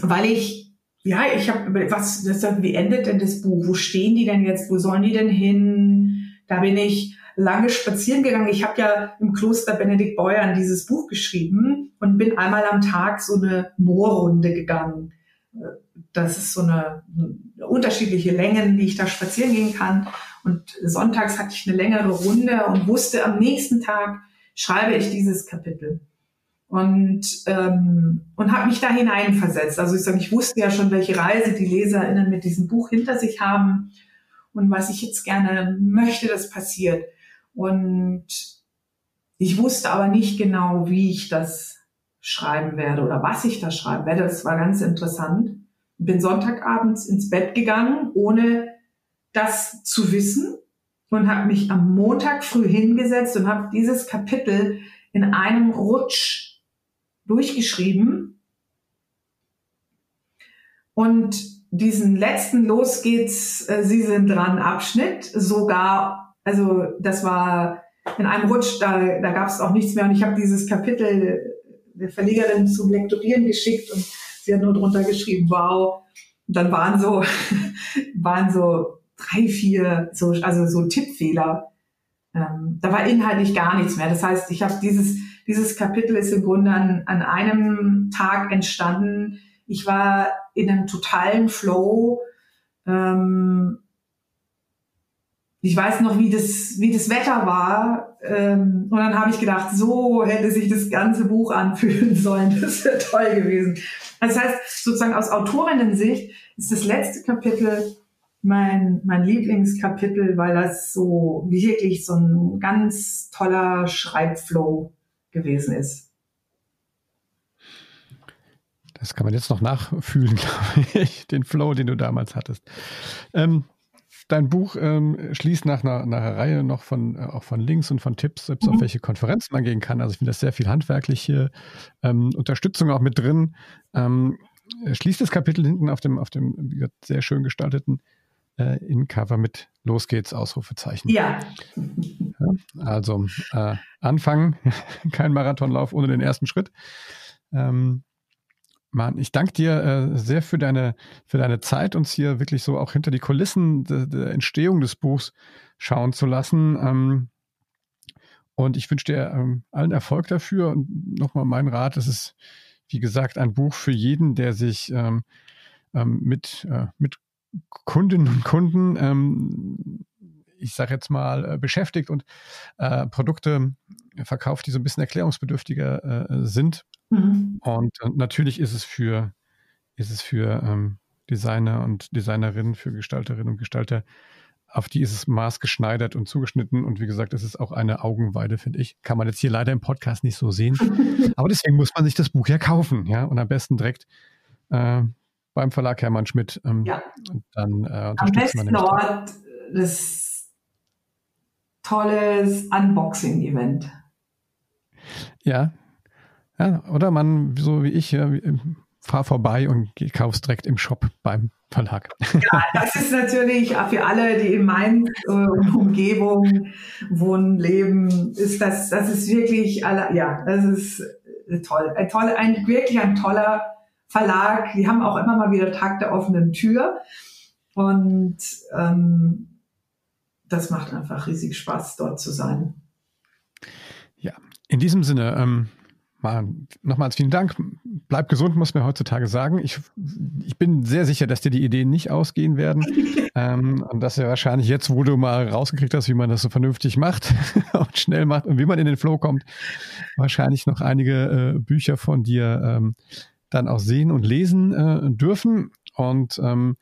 weil ich, ja, ich habe, was, das, wie endet denn das Buch? Wo stehen die denn jetzt? Wo sollen die denn hin? Da bin ich lange spazieren gegangen. Ich habe ja im Kloster Benedikt Beuern dieses Buch geschrieben und bin einmal am Tag so eine Moorrunde gegangen das ist so eine, eine, unterschiedliche Längen, die ich da spazieren gehen kann. Und sonntags hatte ich eine längere Runde und wusste, am nächsten Tag schreibe ich dieses Kapitel. Und, ähm, und habe mich da hineinversetzt. Also ich sage, ich wusste ja schon, welche Reise die LeserInnen mit diesem Buch hinter sich haben und was ich jetzt gerne möchte, das passiert. Und ich wusste aber nicht genau, wie ich das schreiben werde oder was ich da schreiben werde. Das war ganz interessant. Bin Sonntagabends ins Bett gegangen, ohne das zu wissen und habe mich am Montag früh hingesetzt und habe dieses Kapitel in einem Rutsch durchgeschrieben und diesen letzten Los geht's, äh, Sie sind dran Abschnitt sogar, also das war in einem Rutsch, da, da gab es auch nichts mehr und ich habe dieses Kapitel der Verlegerin zum Lektorieren geschickt und sie hat nur drunter geschrieben, wow. Und dann waren so, waren so drei, vier, so, also so Tippfehler. Ähm, da war inhaltlich gar nichts mehr. Das heißt, ich habe dieses, dieses Kapitel ist im Grunde an, an einem Tag entstanden. Ich war in einem totalen Flow. Ähm, ich weiß noch, wie das, wie das Wetter war ähm, und dann habe ich gedacht, so hätte sich das ganze Buch anfühlen sollen. Das wäre toll gewesen. Das heißt, sozusagen aus Autorinnen-Sicht ist das letzte Kapitel mein, mein Lieblingskapitel, weil das so wirklich so ein ganz toller Schreibflow gewesen ist. Das kann man jetzt noch nachfühlen, glaube ich, den Flow, den du damals hattest. Ähm, dein Buch ähm, schließt nach einer, nach einer, Reihe noch von, äh, auch von Links und von Tipps, selbst mhm. auf welche Konferenzen man gehen kann. Also ich finde das sehr viel handwerkliche ähm, Unterstützung auch mit drin. Ähm, schließt das Kapitel hinten auf dem, auf dem sehr schön gestalteten äh, In-Cover mit Los geht's, Ausrufezeichen. Ja. Also äh, anfangen, kein Marathonlauf ohne den ersten Schritt. Ähm, Mann, ich danke dir äh, sehr für deine, für deine Zeit, uns hier wirklich so auch hinter die Kulissen de, der Entstehung des Buchs schauen zu lassen. Ähm, und ich wünsche dir ähm, allen Erfolg dafür. Und nochmal mein Rat, es ist, wie gesagt, ein Buch für jeden, der sich ähm, ähm mit, äh, mit Kundinnen und Kunden, ähm, ich sage jetzt mal, äh, beschäftigt und äh, Produkte verkauft, die so ein bisschen erklärungsbedürftiger äh, sind Mhm. Und, und, natürlich ist es für, ist es für ähm, Designer und Designerinnen, für Gestalterinnen und Gestalter, auf die ist es maßgeschneidert und zugeschnitten. Und wie gesagt, es ist auch eine Augenweide, finde ich. Kann man jetzt hier leider im Podcast nicht so sehen. Aber deswegen muss man sich das Buch ja kaufen, ja. Und am besten direkt äh, beim Verlag Hermann Schmidt. Ähm, ja. Dann äh, Am besten dort das tolles Unboxing-Event. Ja, ja, oder man, so wie ich, ja, fahr vorbei und kauf's direkt im Shop beim Verlag. Ja, das ist natürlich für alle, die in Mainz äh, Umgebung wohnen, leben, ist das, das ist wirklich, alle, ja, das ist äh, toll. Ein toll, ein, wirklich ein toller Verlag. Die haben auch immer mal wieder Tag der offenen Tür. Und ähm, das macht einfach riesig Spaß, dort zu sein. Ja, in diesem Sinne, ähm, nochmals vielen Dank. Bleib gesund, muss man heutzutage sagen. Ich, ich bin sehr sicher, dass dir die Ideen nicht ausgehen werden. ähm, und dass er wahrscheinlich jetzt, wo du mal rausgekriegt hast, wie man das so vernünftig macht und schnell macht und wie man in den Flow kommt, wahrscheinlich noch einige äh, Bücher von dir ähm, dann auch sehen und lesen äh, dürfen. Und ähm,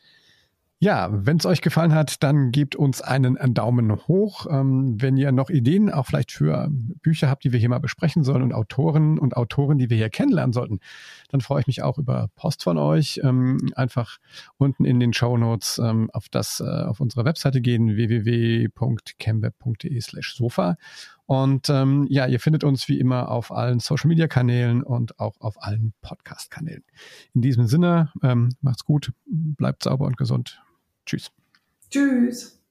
ja, wenn es euch gefallen hat, dann gebt uns einen Daumen hoch. Ähm, wenn ihr noch Ideen auch vielleicht für Bücher habt, die wir hier mal besprechen sollen und Autoren und Autoren, die wir hier kennenlernen sollten, dann freue ich mich auch über Post von euch. Ähm, einfach unten in den Show Notes ähm, auf das äh, auf unsere Webseite gehen www.chemweb.de slash sofa und ähm, ja, ihr findet uns wie immer auf allen Social Media Kanälen und auch auf allen Podcast Kanälen. In diesem Sinne, ähm, macht's gut, bleibt sauber und gesund. Tschüss. Tschüss.